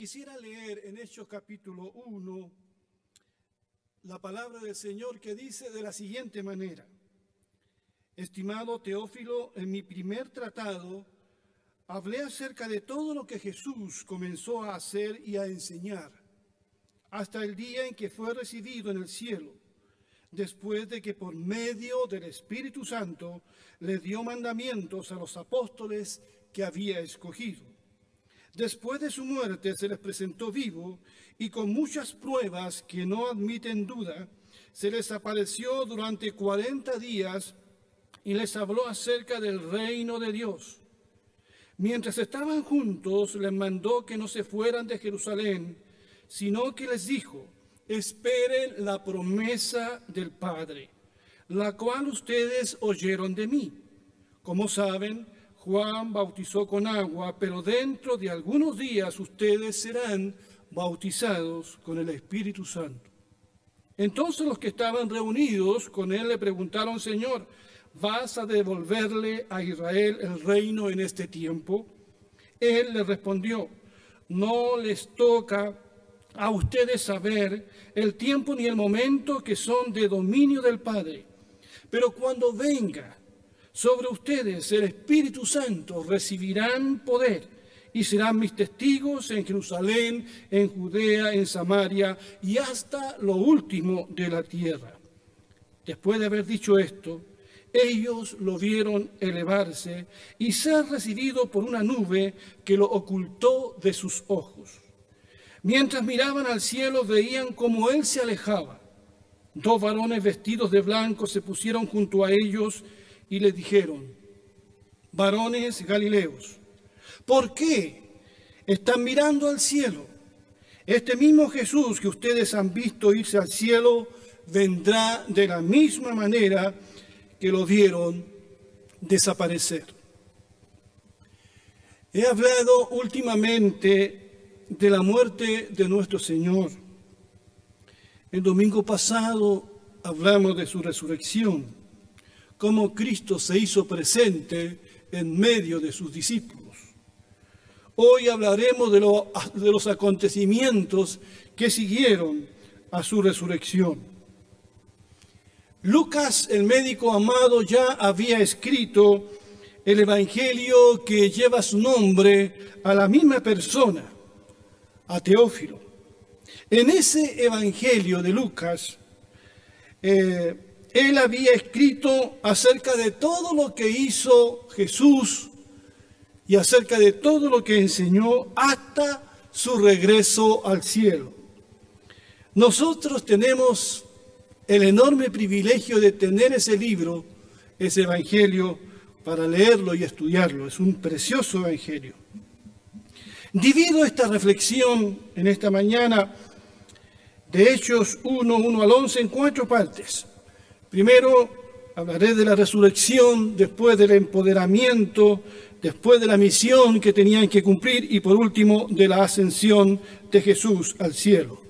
quisiera leer en Hechos capítulo 1 la palabra del Señor que dice de la siguiente manera, estimado Teófilo, en mi primer tratado hablé acerca de todo lo que Jesús comenzó a hacer y a enseñar hasta el día en que fue recibido en el cielo, después de que por medio del Espíritu Santo le dio mandamientos a los apóstoles que había escogido. Después de su muerte se les presentó vivo y con muchas pruebas que no admiten duda, se les apareció durante cuarenta días y les habló acerca del reino de Dios. Mientras estaban juntos, les mandó que no se fueran de Jerusalén, sino que les dijo, esperen la promesa del Padre, la cual ustedes oyeron de mí. Como saben, Juan bautizó con agua, pero dentro de algunos días ustedes serán bautizados con el Espíritu Santo. Entonces los que estaban reunidos con él le preguntaron, Señor, ¿vas a devolverle a Israel el reino en este tiempo? Él le respondió, no les toca a ustedes saber el tiempo ni el momento que son de dominio del Padre. Pero cuando venga sobre ustedes el Espíritu Santo, recibirán poder y serán mis testigos en Jerusalén, en Judea, en Samaria y hasta lo último de la tierra. Después de haber dicho esto, ellos lo vieron elevarse y ser recibido por una nube que lo ocultó de sus ojos. Mientras miraban al cielo veían como él se alejaba. Dos varones vestidos de blanco se pusieron junto a ellos y les dijeron, varones galileos, ¿por qué están mirando al cielo? Este mismo Jesús que ustedes han visto irse al cielo vendrá de la misma manera que lo vieron desaparecer. He hablado últimamente de la muerte de nuestro Señor. El domingo pasado hablamos de su resurrección, cómo Cristo se hizo presente en medio de sus discípulos. Hoy hablaremos de, de los acontecimientos que siguieron a su resurrección. Lucas, el médico amado, ya había escrito el Evangelio que lleva su nombre a la misma persona a Teófilo. En ese Evangelio de Lucas, eh, él había escrito acerca de todo lo que hizo Jesús y acerca de todo lo que enseñó hasta su regreso al cielo. Nosotros tenemos el enorme privilegio de tener ese libro, ese Evangelio, para leerlo y estudiarlo. Es un precioso Evangelio. Divido esta reflexión en esta mañana de Hechos 1, 1 al 11 en cuatro partes. Primero hablaré de la resurrección, después del empoderamiento, después de la misión que tenían que cumplir y por último de la ascensión de Jesús al cielo.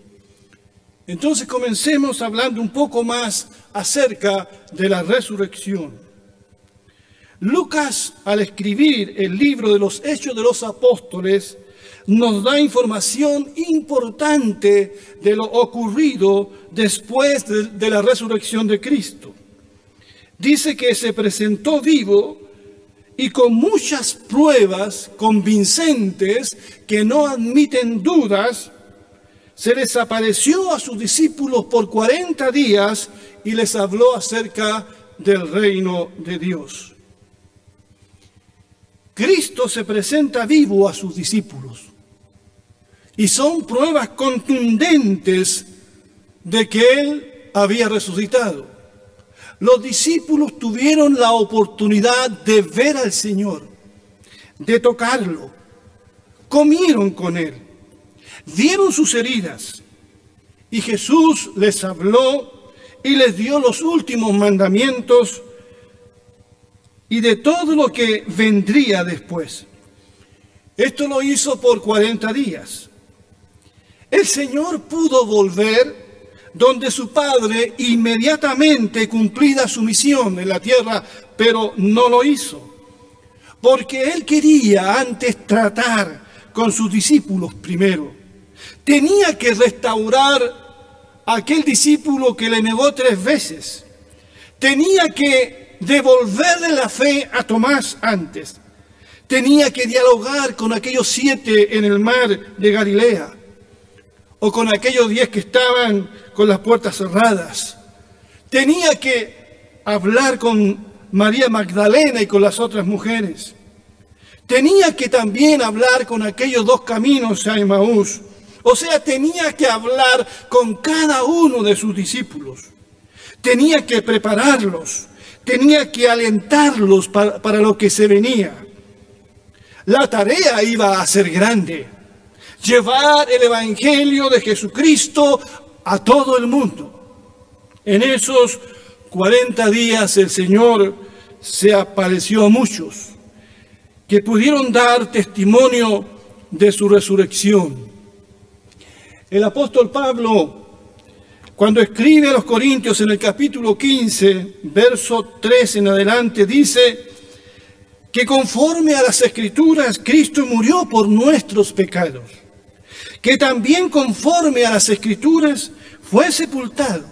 Entonces comencemos hablando un poco más acerca de la resurrección. Lucas, al escribir el libro de los Hechos de los Apóstoles, nos da información importante de lo ocurrido después de, la resurrección de Cristo. Dice que se presentó vivo y con muchas pruebas convincentes que no admiten dudas, se les apareció a sus discípulos por 40 días y les habló acerca del reino de Dios. Cristo se presenta vivo a sus discípulos. Y son pruebas contundentes de que Él había resucitado. Los discípulos tuvieron la oportunidad de ver al Señor, de tocarlo. Comieron con Él, vieron sus heridas. Y Jesús les habló y les dio los últimos mandamientos y de todo lo que vendría después. Esto lo hizo por 40 días. El Señor pudo volver donde su padre inmediatamente cumplida su misión en la tierra, pero no lo hizo, porque él quería antes tratar con sus discípulos primero. Tenía que restaurar a aquel discípulo que le negó tres veces. Tenía que devolverle la fe a Tomás antes. Tenía que dialogar con aquellos siete en el mar de Galilea o con aquellos diez que estaban con las puertas cerradas. Tenía que hablar con María Magdalena y con las otras mujeres. Tenía que también hablar con aquellos dos caminos a Emaús. O sea, tenía que hablar con cada uno de sus discípulos. Tenía que prepararlos. Tenía que alentarlos para, para lo que se venía. La tarea iba a ser grande. Llevar el Evangelio de Jesucristo a todo el mundo. En esos 40 días el Señor se apareció a muchos que pudieron dar testimonio de su resurrección. El apóstol Pablo, cuando escribe a los Corintios en el capítulo 15, verso 3 en adelante, dice que conforme a las escrituras Cristo murió por nuestros pecados que también conforme a las escrituras fue sepultado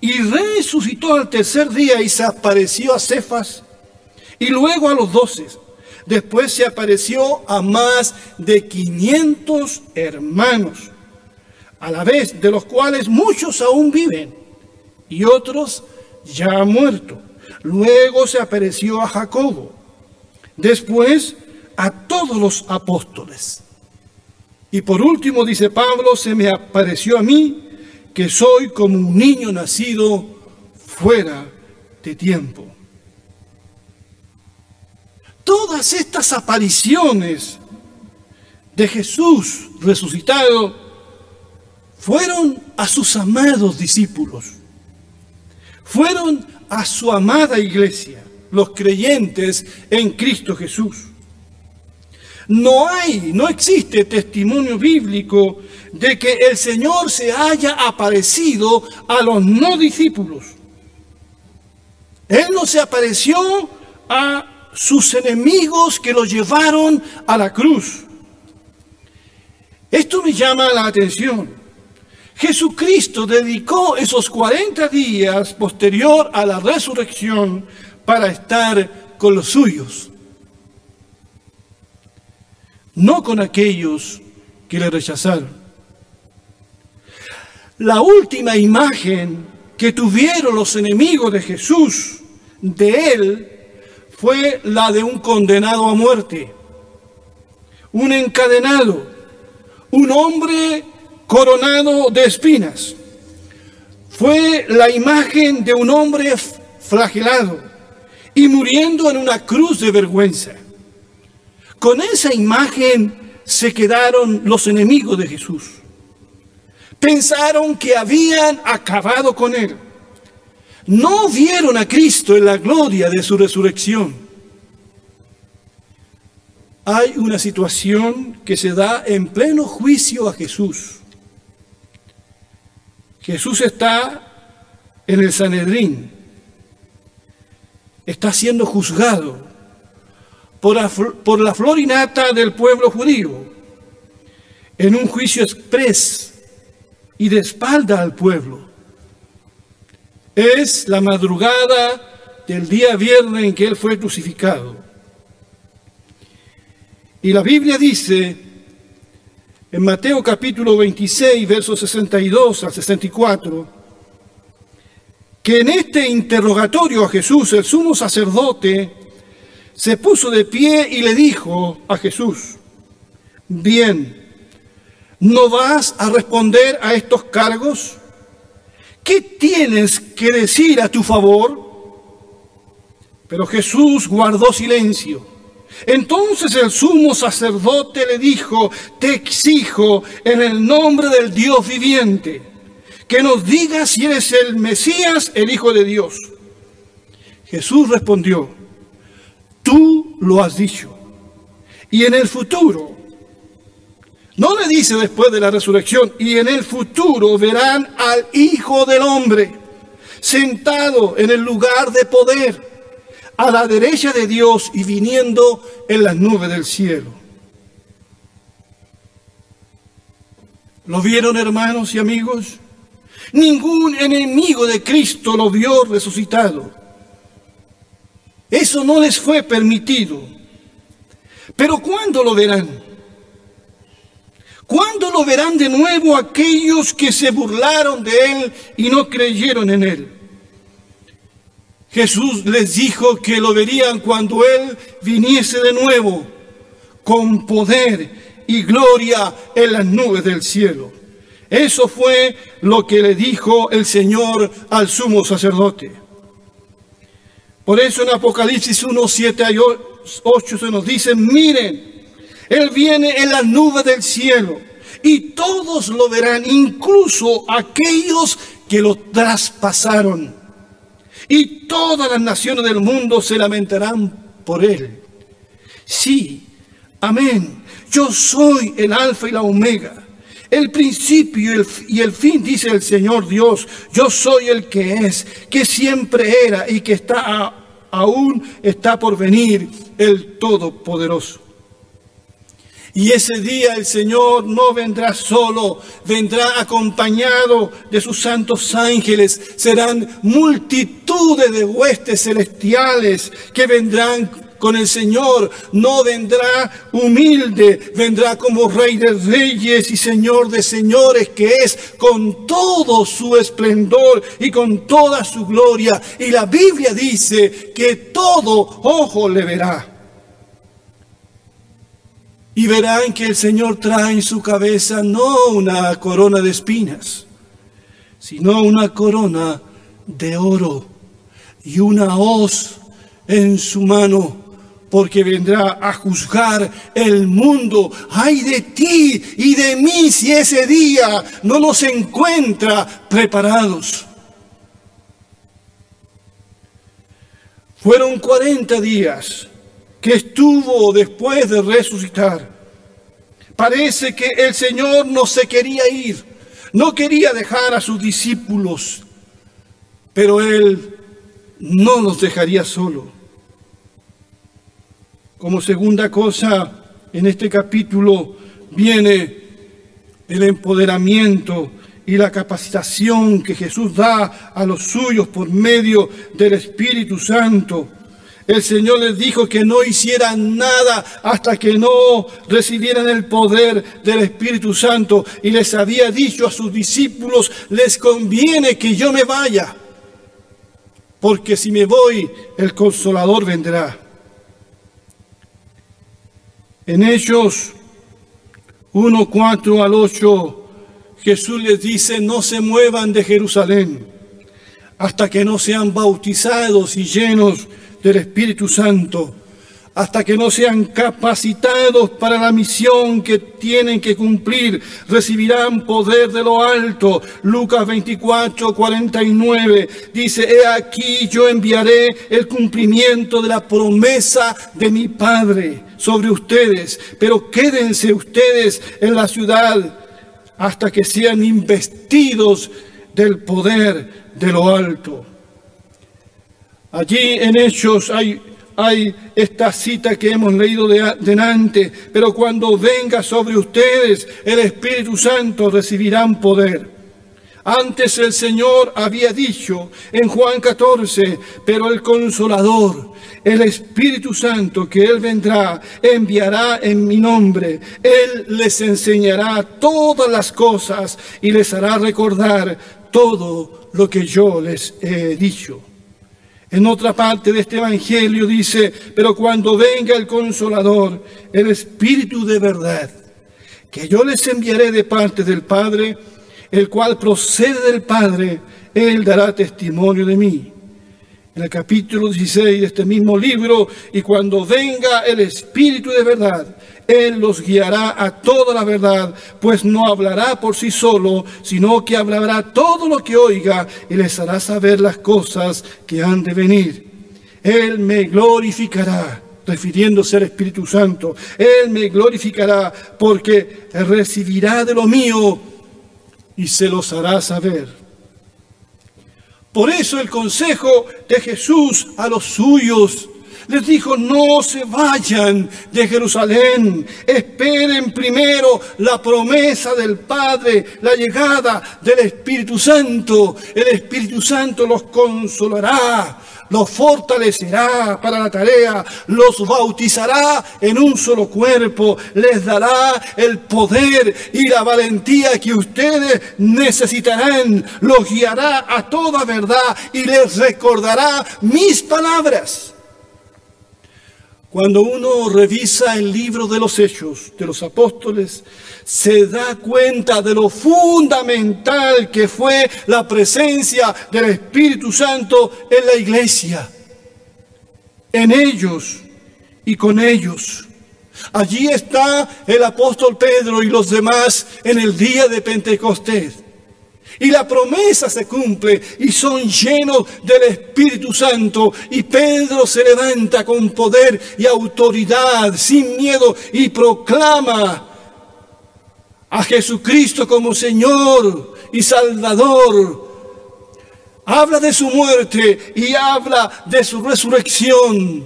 y resucitó al tercer día y se apareció a Cefas y luego a los doce. Después se apareció a más de 500 hermanos, a la vez de los cuales muchos aún viven y otros ya han muerto. Luego se apareció a Jacobo, después a todos los apóstoles. Y por último, dice Pablo, se me apareció a mí que soy como un niño nacido fuera de tiempo. Todas estas apariciones de Jesús resucitado fueron a sus amados discípulos, fueron a su amada iglesia, los creyentes en Cristo Jesús. No hay, no existe testimonio bíblico de que el Señor se haya aparecido a los no discípulos. Él no se apareció a sus enemigos que lo llevaron a la cruz. Esto me llama la atención. Jesucristo dedicó esos 40 días posterior a la resurrección para estar con los suyos no con aquellos que le rechazaron. La última imagen que tuvieron los enemigos de Jesús de él fue la de un condenado a muerte, un encadenado, un hombre coronado de espinas. Fue la imagen de un hombre flagelado y muriendo en una cruz de vergüenza. Con esa imagen se quedaron los enemigos de Jesús. Pensaron que habían acabado con él. No vieron a Cristo en la gloria de su resurrección. Hay una situación que se da en pleno juicio a Jesús. Jesús está en el Sanedrín, está siendo juzgado por la, por la florinata del pueblo judío, en un juicio expres y de espalda al pueblo. Es la madrugada del día viernes en que él fue crucificado. Y la Biblia dice en Mateo capítulo 26, versos 62 al 64, que en este interrogatorio a Jesús, el sumo sacerdote, se puso de pie y le dijo a Jesús, bien, ¿no vas a responder a estos cargos? ¿Qué tienes que decir a tu favor? Pero Jesús guardó silencio. Entonces el sumo sacerdote le dijo, te exijo en el nombre del Dios viviente, que nos digas si eres el Mesías, el Hijo de Dios. Jesús respondió, Tú lo has dicho. Y en el futuro No le dice después de la resurrección, y en el futuro verán al Hijo del Hombre sentado en el lugar de poder, a la derecha de Dios y viniendo en las nubes del cielo. ¿Lo vieron hermanos y amigos? Ningún enemigo de Cristo lo vio resucitado. Eso no les fue permitido. Pero ¿cuándo lo verán? ¿Cuándo lo verán de nuevo aquellos que se burlaron de él y no creyeron en él? Jesús les dijo que lo verían cuando él viniese de nuevo con poder y gloria en las nubes del cielo. Eso fue lo que le dijo el Señor al sumo sacerdote. Por eso en Apocalipsis 1, 7 y 8 se nos dice, miren, él viene en la nube del cielo y todos lo verán, incluso aquellos que lo traspasaron. Y todas las naciones del mundo se lamentarán por él. Sí, amén. Yo soy el alfa y la omega, el principio y el, fin, dice el Señor Dios. Yo soy el que es, que siempre era y que está aún está por venir, el Todopoderoso. Y ese día el Señor no vendrá solo, vendrá acompañado de sus santos ángeles. Serán multitudes de huestes celestiales que vendrán con el Señor. No vendrá humilde, vendrá como Rey de Reyes y Señor de Señores, que es con todo su esplendor y con toda su gloria. Y la Biblia dice que todo ojo le verá y verán que el Señor trae en su cabeza no una corona de espinas, sino una corona de oro y una hoz en su mano, porque vendrá a juzgar el mundo. Ay de ti y de mí si ese día no nos encuentra preparados. Fueron 40 días que estuvo después de resucitar. Parece que el Señor no se quería ir, no quería dejar a sus discípulos, pero Él no los dejaría solo. Como segunda cosa, en este capítulo viene el empoderamiento y la capacitación que Jesús da a los suyos por medio del Espíritu Santo. El Señor les dijo que no hicieran nada hasta que no recibieran el poder del Espíritu Santo. Y les había dicho a sus discípulos, les conviene que yo me vaya, porque si me voy, el consolador vendrá. En Hechos 1, 4 al 8, Jesús les dice, no se muevan de Jerusalén hasta que no sean bautizados y llenos del Espíritu Santo hasta que no sean capacitados para la misión que tienen que cumplir, recibirán poder de lo alto. Lucas 24, 49 dice, he aquí yo enviaré el cumplimiento de la promesa de mi Padre sobre ustedes, pero quédense ustedes en la ciudad hasta que sean investidos del poder de lo alto. Allí en Hechos hay, esta cita que hemos leído de, delante, pero cuando venga sobre ustedes el Espíritu Santo recibirán poder. Antes el Señor había dicho en Juan 14, pero el consolador, el Espíritu Santo que Él vendrá, enviará en mi nombre. Él les enseñará todas las cosas y les hará recordar todo lo que yo les he dicho. En otra parte de este Evangelio dice, pero cuando venga el consolador, el Espíritu de verdad, que yo les enviaré de parte del Padre, el cual procede del Padre, Él dará testimonio de mí. En el capítulo 16 de este mismo libro, y cuando venga el Espíritu de verdad, él los guiará a toda la verdad, pues no hablará por sí solo, sino que hablará todo lo que oiga y les hará saber las cosas que han de venir. Él me glorificará, refiriéndose al Espíritu Santo. Él me glorificará porque recibirá de lo mío y se los hará saber. Por eso el consejo de Jesús a los suyos. Les dijo, no se vayan de Jerusalén, esperen primero la promesa del Padre, la llegada del Espíritu Santo. El Espíritu Santo los consolará, los fortalecerá para la tarea, los bautizará en un solo cuerpo, les dará el poder y la valentía que ustedes necesitarán, los guiará a toda verdad y les recordará mis palabras. Cuando uno revisa el libro de los hechos de los apóstoles, se da cuenta de lo fundamental que fue la presencia del Espíritu Santo en la iglesia, en ellos y con ellos. Allí está el apóstol Pedro y los demás en el día de Pentecostés. Y la promesa se cumple y son llenos del Espíritu Santo. Y Pedro se levanta con poder y autoridad, sin miedo, y proclama a Jesucristo como Señor y Salvador. Habla de su muerte y habla de su resurrección,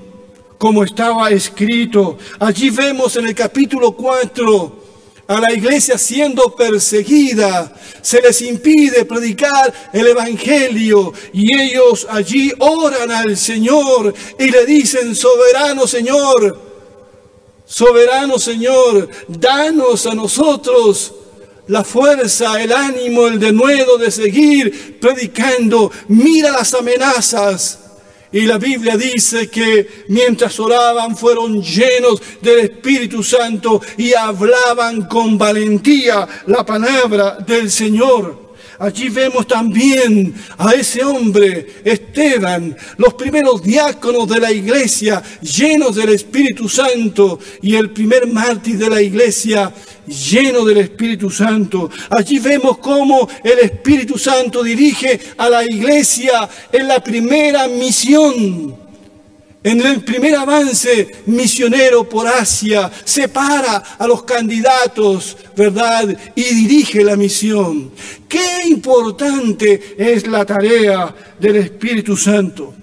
como estaba escrito. Allí vemos en el capítulo 4 a la iglesia siendo perseguida, se les impide predicar el Evangelio y ellos allí oran al Señor y le dicen, soberano Señor, soberano Señor, danos a nosotros la fuerza, el ánimo, el denuedo de seguir predicando. Mira las amenazas y la Biblia dice que mientras oraban fueron llenos del Espíritu Santo y hablaban con valentía la palabra del Señor. Allí vemos también a ese hombre, Esteban, los primeros diáconos de la iglesia, llenos del Espíritu Santo, y el primer mártir de la iglesia, lleno del Espíritu Santo. Allí vemos cómo el Espíritu Santo dirige a la iglesia en la primera misión. En el primer avance misionero por Asia, separa a los candidatos, ¿verdad? Y dirige la misión. Qué importante es la tarea del Espíritu Santo.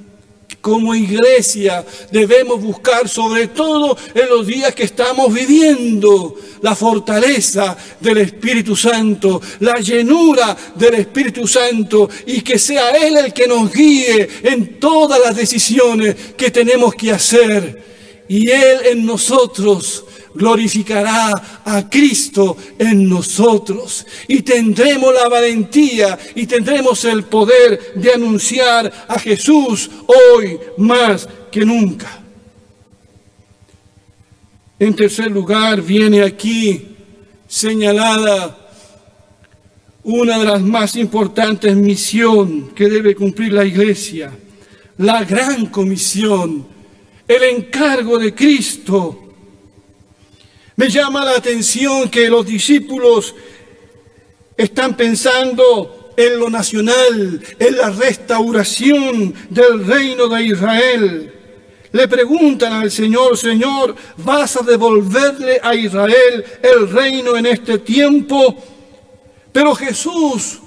Como iglesia debemos buscar sobre todo en los días que estamos viviendo la fortaleza del Espíritu Santo, la llenura del Espíritu Santo y que sea Él el que nos guíe en todas las decisiones que tenemos que hacer. Y Él en nosotros glorificará a Cristo en nosotros y tendremos la valentía y tendremos el poder de anunciar a Jesús hoy más que nunca. En tercer lugar, viene aquí señalada una de las más importantes misiones que debe cumplir la iglesia, la gran comisión, el encargo de Cristo. Me llama la atención que los discípulos están pensando en lo nacional, en la restauración del reino de Israel le preguntan al Señor, Señor, ¿vas a devolverle a Israel el reino en este tiempo? Pero Jesús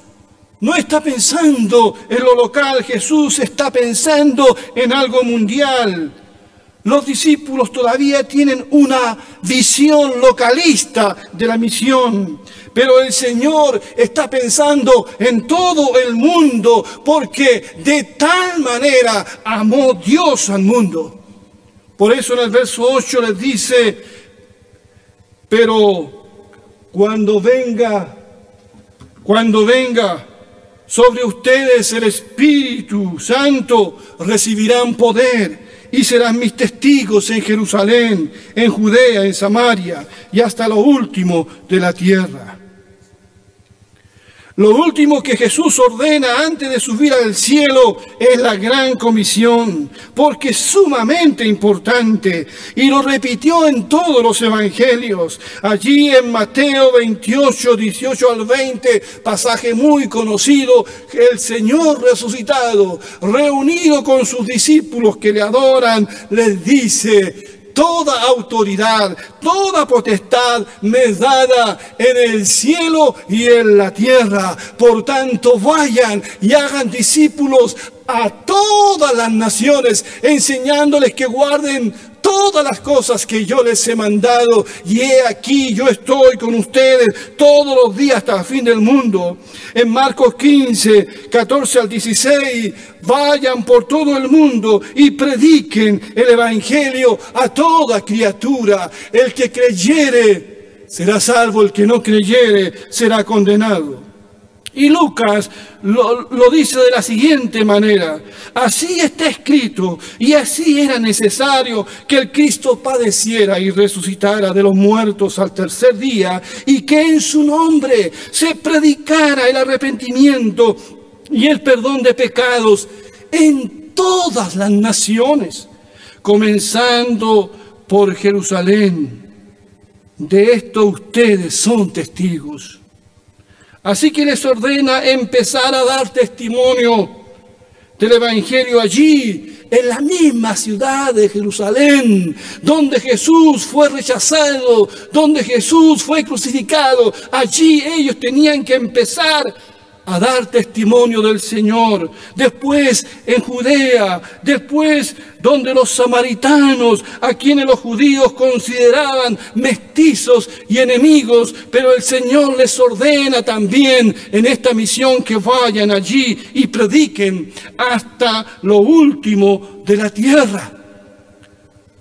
no está pensando en lo local, Jesús está pensando en algo mundial. Los discípulos todavía tienen una visión localista de la misión, pero el Señor está pensando en todo el mundo porque de tal manera amó Dios al mundo. Por eso en el verso 8 les dice, pero cuando venga, cuando venga sobre ustedes el Espíritu Santo, recibirán poder y serán mis testigos en Jerusalén, en Judea, en Samaria y hasta lo último de la tierra. Lo último que Jesús ordena antes de subir al cielo es la gran comisión, porque es sumamente importante y lo repitió en todos los evangelios. Allí en Mateo 28, 18 al 20, pasaje muy conocido, el Señor resucitado, reunido con sus discípulos que le adoran, les dice, toda autoridad, toda potestad me es dada en el cielo y en la tierra. Por tanto, vayan y hagan discípulos a todas las naciones, enseñándoles que guarden todas las cosas que yo les he mandado. Y he aquí, yo estoy con ustedes todos los días hasta el fin del mundo. En Marcos 15, 14 al 16, vayan por todo el mundo y prediquen el Evangelio a toda criatura. El que creyere será salvo, el que no creyere será condenado. Y Lucas lo, dice de la siguiente manera, así está escrito y así era necesario que el Cristo padeciera y resucitara de los muertos al tercer día y que en su nombre se predicara el arrepentimiento y el perdón de pecados en todas las naciones, comenzando por Jerusalén. De esto ustedes son testigos. Así que les ordena empezar a dar testimonio del Evangelio allí, en la misma ciudad de Jerusalén, donde Jesús fue rechazado, donde Jesús fue crucificado. Allí ellos tenían que empezar a dar testimonio del Señor. Después en Judea, después donde los samaritanos, a quienes los judíos consideraban mestizos y enemigos, pero el Señor les ordena también en esta misión que vayan allí y prediquen hasta lo último de la tierra,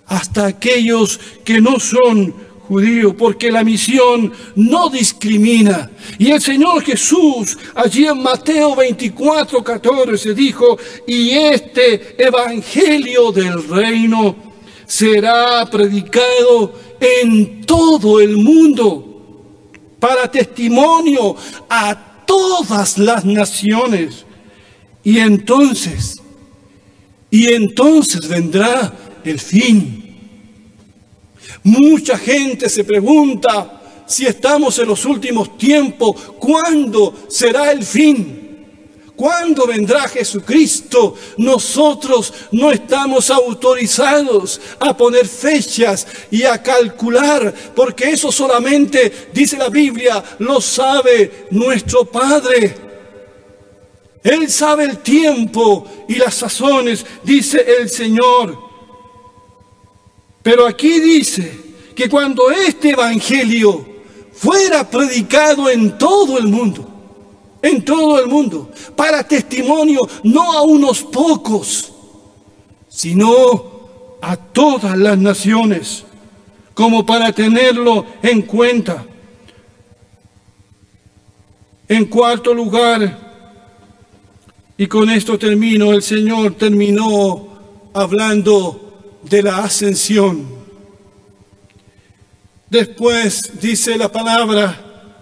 hasta aquellos que no son judío, porque la misión no discrimina. Y el Señor Jesús, allí en Mateo 24, 14, dijo, y este evangelio del reino será predicado en todo el mundo para testimonio a todas las naciones. Y entonces, y entonces vendrá el fin. Mucha gente se pregunta si estamos en los últimos tiempos, ¿cuándo será el fin? ¿Cuándo vendrá Jesucristo? Nosotros no estamos autorizados a poner fechas y a calcular, porque eso solamente, dice la Biblia, lo sabe nuestro Padre. Él sabe el tiempo y las sazones, dice el Señor. Pero aquí dice que cuando este Evangelio fuera predicado en todo el mundo, en todo el mundo, para testimonio no a unos pocos, sino a todas las naciones, como para tenerlo en cuenta. En cuarto lugar, y con esto termino, el Señor terminó hablando de la ascensión. Después dice la palabra,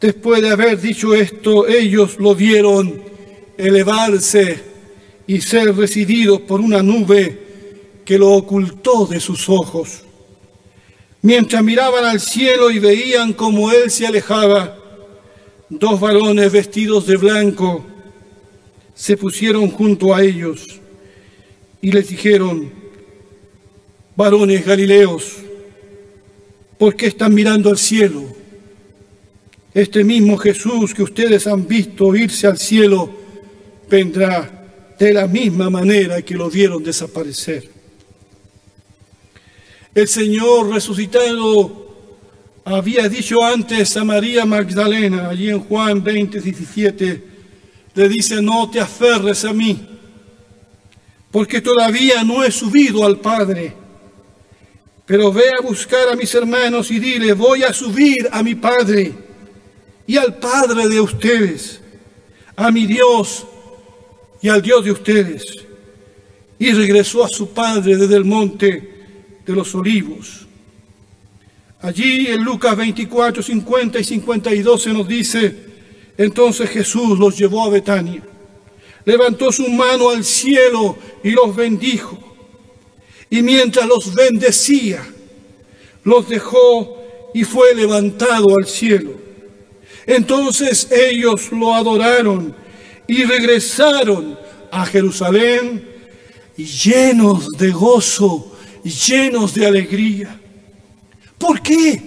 después de haber dicho esto, ellos lo vieron elevarse y ser recibidos por una nube que lo ocultó de sus ojos. Mientras miraban al cielo y veían como él se alejaba, dos varones vestidos de blanco se pusieron junto a ellos y les dijeron, varones galileos, ¿por qué están mirando al cielo? Este mismo Jesús que ustedes han visto irse al cielo vendrá de la misma manera que lo vieron desaparecer. El Señor resucitado había dicho antes a María Magdalena, allí en Juan 20, 17, le dice, no te aferres a mí, porque todavía no he subido al Padre pero ve a buscar a mis hermanos y dile, voy a subir a mi Padre y al Padre de ustedes, a mi Dios y al Dios de ustedes. Y regresó a su Padre desde el monte de los olivos. Allí en Lucas 24, 50 y 52 se nos dice, entonces Jesús los llevó a Betania, levantó su mano al cielo y los bendijo y mientras los bendecía, los dejó y fue levantado al cielo. Entonces ellos lo adoraron y regresaron a Jerusalén llenos de gozo llenos de alegría. ¿Por qué?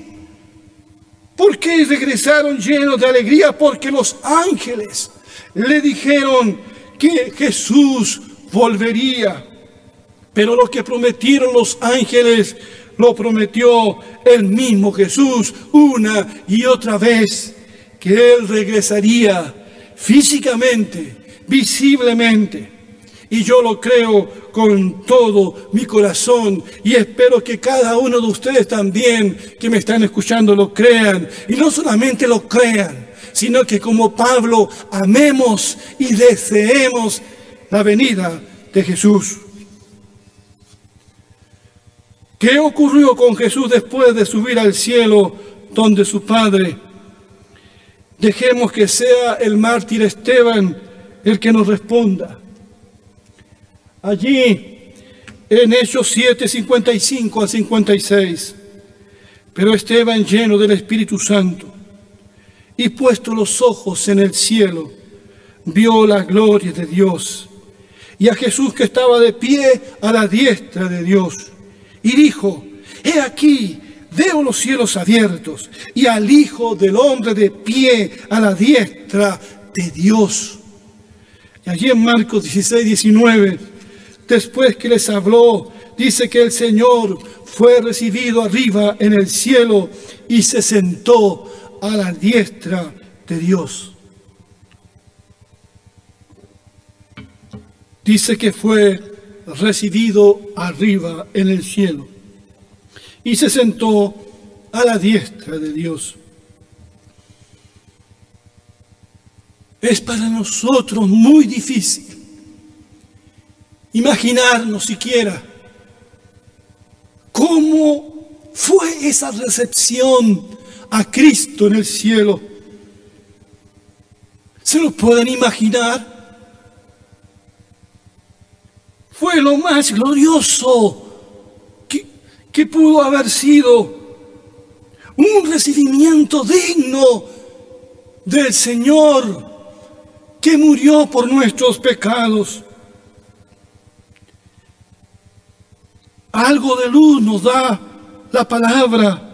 ¿Por qué regresaron llenos de alegría? Porque los ángeles le dijeron que Jesús volvería. Pero lo que prometieron los ángeles lo prometió el mismo Jesús una y otra vez, que Él regresaría físicamente, visiblemente. Y yo lo creo con todo mi corazón y espero que cada uno de ustedes también que me están escuchando lo crean. Y no solamente lo crean, sino que como Pablo amemos y deseemos la venida de Jesús. ¿Qué ocurrió con Jesús después de subir al cielo donde su Padre? Dejemos que sea el mártir Esteban el que nos responda. Allí, en Hechos 7, 55 al 56, pero Esteban lleno del Espíritu Santo y puesto los ojos en el cielo, vio la gloria de Dios y a Jesús que estaba de pie a la diestra de Dios y dijo, he aquí, veo los cielos abiertos y al Hijo del Hombre de pie a la diestra de Dios. Y allí en Marcos 16, 19, después que les habló, dice que el Señor fue recibido arriba en el cielo y se sentó a la diestra de Dios. Dice que fue recibido arriba en el cielo y se sentó a la diestra de Dios. Es para nosotros muy difícil imaginarnos siquiera cómo fue esa recepción a Cristo en el cielo. ¿Se lo pueden imaginar? Fue lo más glorioso que, pudo haber sido. Un recibimiento digno del Señor que murió por nuestros pecados. Algo de luz nos da la palabra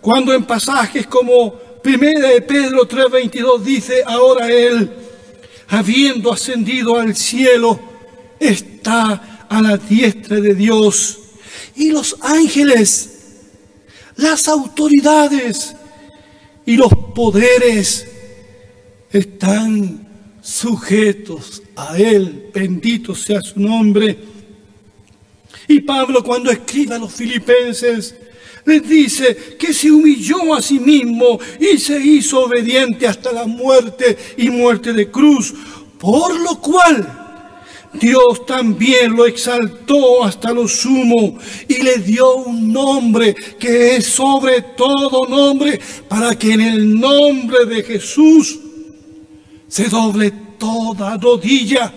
cuando en pasajes como Primera de Pedro 3:22 dice, ahora Él, habiendo ascendido al cielo, está a la diestra de Dios. Y los ángeles, las autoridades y los poderes están sujetos a Él. Bendito sea su nombre. Y Pablo cuando escribe a los filipenses, les dice que se humilló a sí mismo y se hizo obediente hasta la muerte y muerte de cruz, por lo cual Dios también lo exaltó hasta lo sumo y le dio un nombre que es sobre todo nombre para que en el nombre de Jesús se doble toda rodilla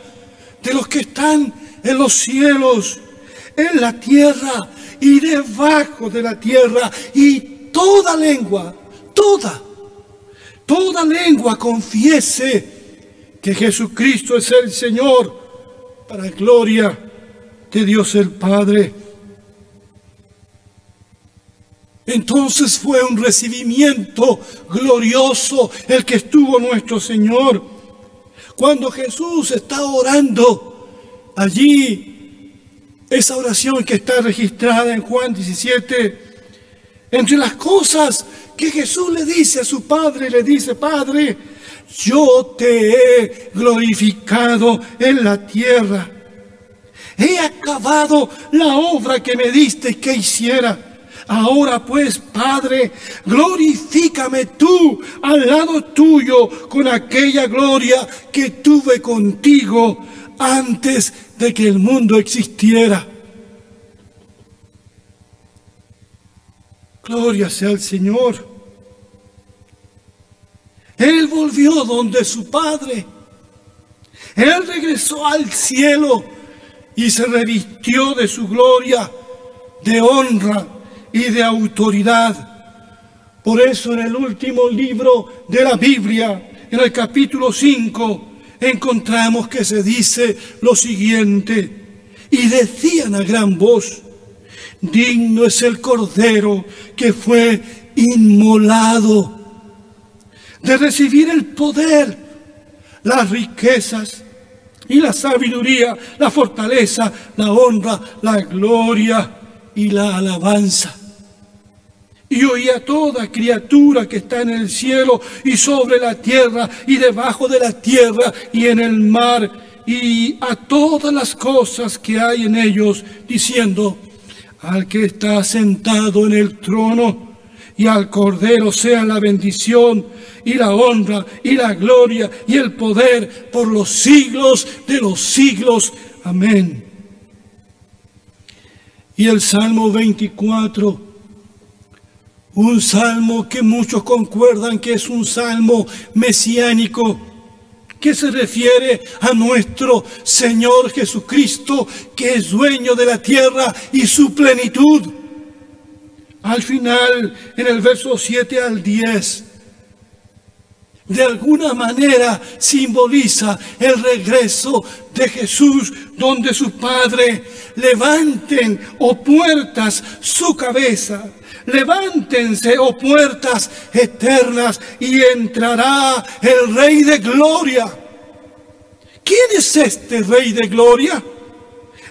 de los que están en los cielos, en la tierra y debajo de la tierra y toda lengua, toda, toda lengua confiese que Jesucristo es el Señor para gloria de Dios el Padre. Entonces fue un recibimiento glorioso el que estuvo nuestro Señor. Cuando Jesús está orando allí, esa oración que está registrada en Juan 17, entre las cosas que Jesús le dice a su Padre, le dice, Padre, yo te he glorificado en la tierra. He acabado la obra que me diste que hiciera. Ahora pues, Padre, glorifícame tú al lado tuyo con aquella gloria que tuve contigo antes de que el mundo existiera. Gloria sea al Señor. Él volvió donde su Padre. Él regresó al cielo y se revistió de su gloria, de honra y de autoridad. Por eso en el último libro de la Biblia, en el capítulo 5, encontramos que se dice lo siguiente, y decían a gran voz, Digno es el Cordero que fue inmolado de recibir el poder, las riquezas y la sabiduría, la fortaleza, la honra, la gloria y la alabanza. Y oía toda criatura que está en el cielo y sobre la tierra y debajo de la tierra y en el mar y a todas las cosas que hay en ellos, diciendo, al que está sentado en el trono y al Cordero sea la bendición y la honra y la gloria y el poder por los siglos de los siglos. Amén. Y el Salmo 24, un salmo que muchos concuerdan que es un salmo mesiánico que se refiere a nuestro Señor Jesucristo, que es dueño de la tierra y su plenitud. Al final, en el verso 7 al 10, de alguna manera simboliza el regreso de Jesús, donde su Padre levanten, o oh puertas, su cabeza levántense, oh puertas eternas, y entrará el Rey de Gloria. ¿Quién es este Rey de Gloria?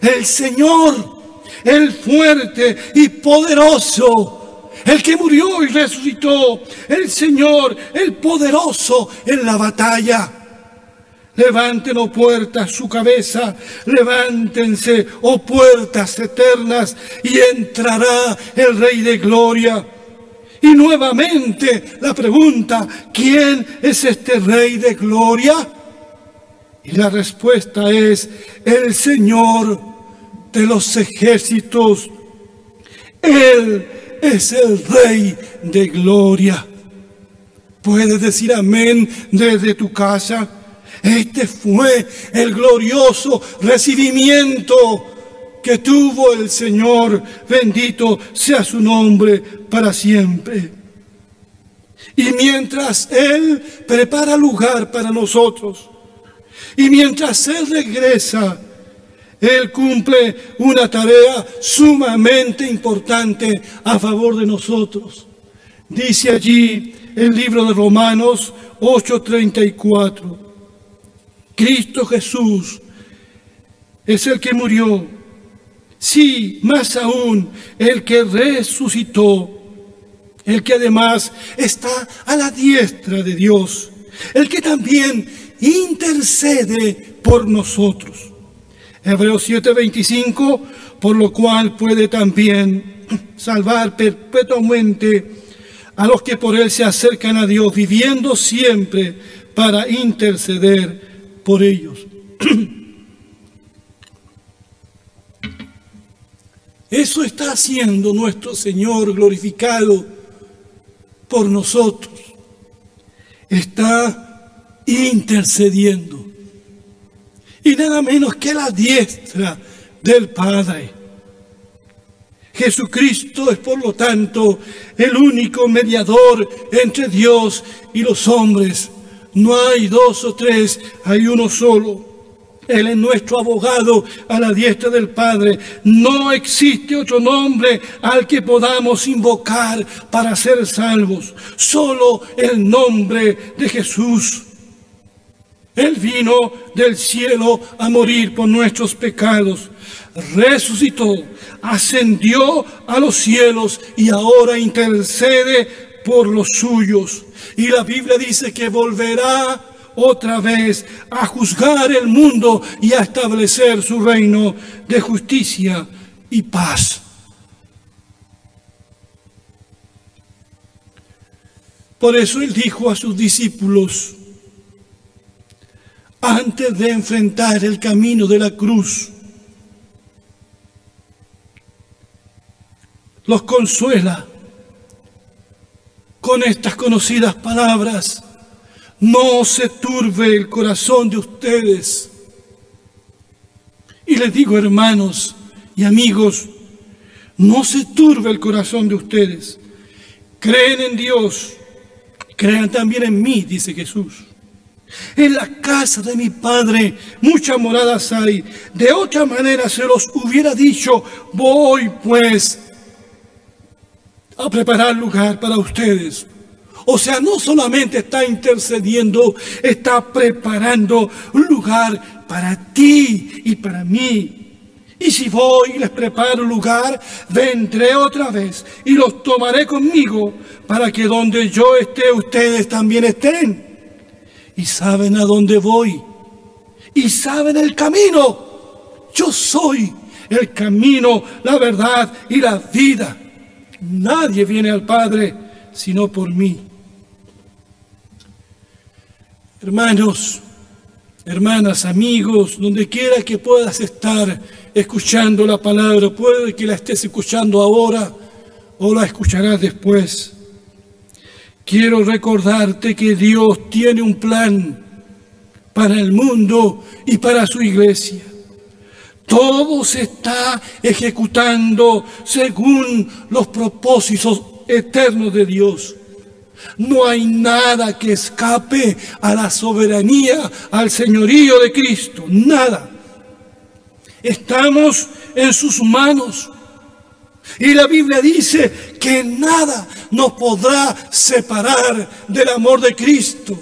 El Señor, el fuerte y poderoso, el que murió y resucitó, el Señor, el poderoso en la batalla. Levanten, oh puertas, su cabeza, levántense, oh puertas eternas, y entrará el Rey de Gloria. Y nuevamente la pregunta, ¿quién es este Rey de Gloria? Y la respuesta es el Señor de los ejércitos. Él es el Rey de Gloria. ¿Puedes decir amén desde tu casa? Este fue el glorioso recibimiento que tuvo el Señor. Bendito sea su nombre para siempre. Y mientras Él prepara lugar para nosotros, y mientras Él regresa, Él cumple una tarea sumamente importante a favor de nosotros. Dice allí el libro de Romanos 8:34. Cristo Jesús es el que murió. Sí, más aún, el que resucitó, el que además está a la diestra de Dios, el que también intercede por nosotros. Hebreos 7:25, por lo cual puede también salvar perpetuamente a los que por él se acercan a Dios, viviendo siempre para interceder por ellos. Eso está haciendo nuestro Señor glorificado por nosotros. Está intercediendo. Y nada menos que la diestra del Padre. Jesucristo es por lo tanto el único mediador entre Dios y los hombres no hay dos o tres, hay uno solo. Él es nuestro abogado a la diestra del Padre. No existe otro nombre al que podamos invocar para ser salvos. Solo el nombre de Jesús. Él vino del cielo a morir por nuestros pecados. Resucitó, ascendió a los cielos y ahora intercede por los suyos. Y la Biblia dice que volverá otra vez a juzgar el mundo y a establecer su reino de justicia y paz. Por eso él dijo a sus discípulos, antes de enfrentar el camino de la cruz, los consuela con estas conocidas palabras. No se turbe el corazón de ustedes. Y les digo, hermanos y amigos, no se turbe el corazón de ustedes. Creen en Dios, crean también en mí, dice Jesús. En la casa de mi padre muchas moradas hay. De otra manera se los hubiera dicho, voy pues a preparar lugar para ustedes. O sea, no solamente está intercediendo, está preparando un lugar para ti y para mí. Y si voy y les preparo lugar, vendré otra vez y los tomaré conmigo para que donde yo esté, ustedes también estén. Y saben a dónde voy. Y saben el camino. Yo soy el camino, la verdad y la vida. Nadie viene al Padre sino por mí. Hermanos, hermanas, amigos, donde quiera que puedas estar escuchando la palabra, puede que la estés escuchando ahora o la escucharás después. Quiero recordarte que Dios tiene un plan para el mundo y para su iglesia. Todo se está ejecutando según los propósitos eternos de Dios. No hay nada que escape a la soberanía, al señorío de Cristo. Nada. Estamos en sus manos. Y la Biblia dice que nada nos podrá separar del amor de Cristo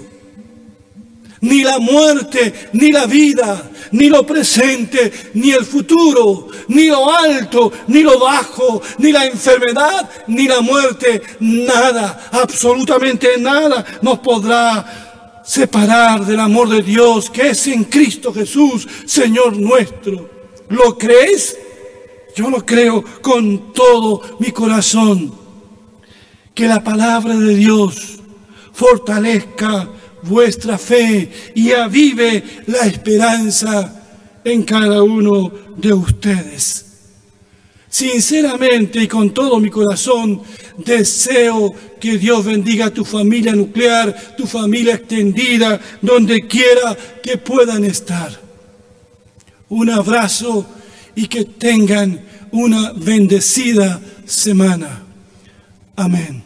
ni la muerte, ni la vida, ni lo presente, ni el futuro, ni lo alto, ni lo bajo, ni la enfermedad, ni la muerte, nada, absolutamente nada nos podrá separar del amor de Dios que es en Cristo Jesús, Señor nuestro. ¿Lo crees? Yo lo creo con todo mi corazón. Que la palabra de Dios fortalezca vuestra fe y avive la esperanza en cada uno de ustedes. Sinceramente y con todo mi corazón, deseo que Dios bendiga a tu familia nuclear, tu familia extendida, donde quiera que puedan estar. Un abrazo y que tengan una bendecida semana. Amén.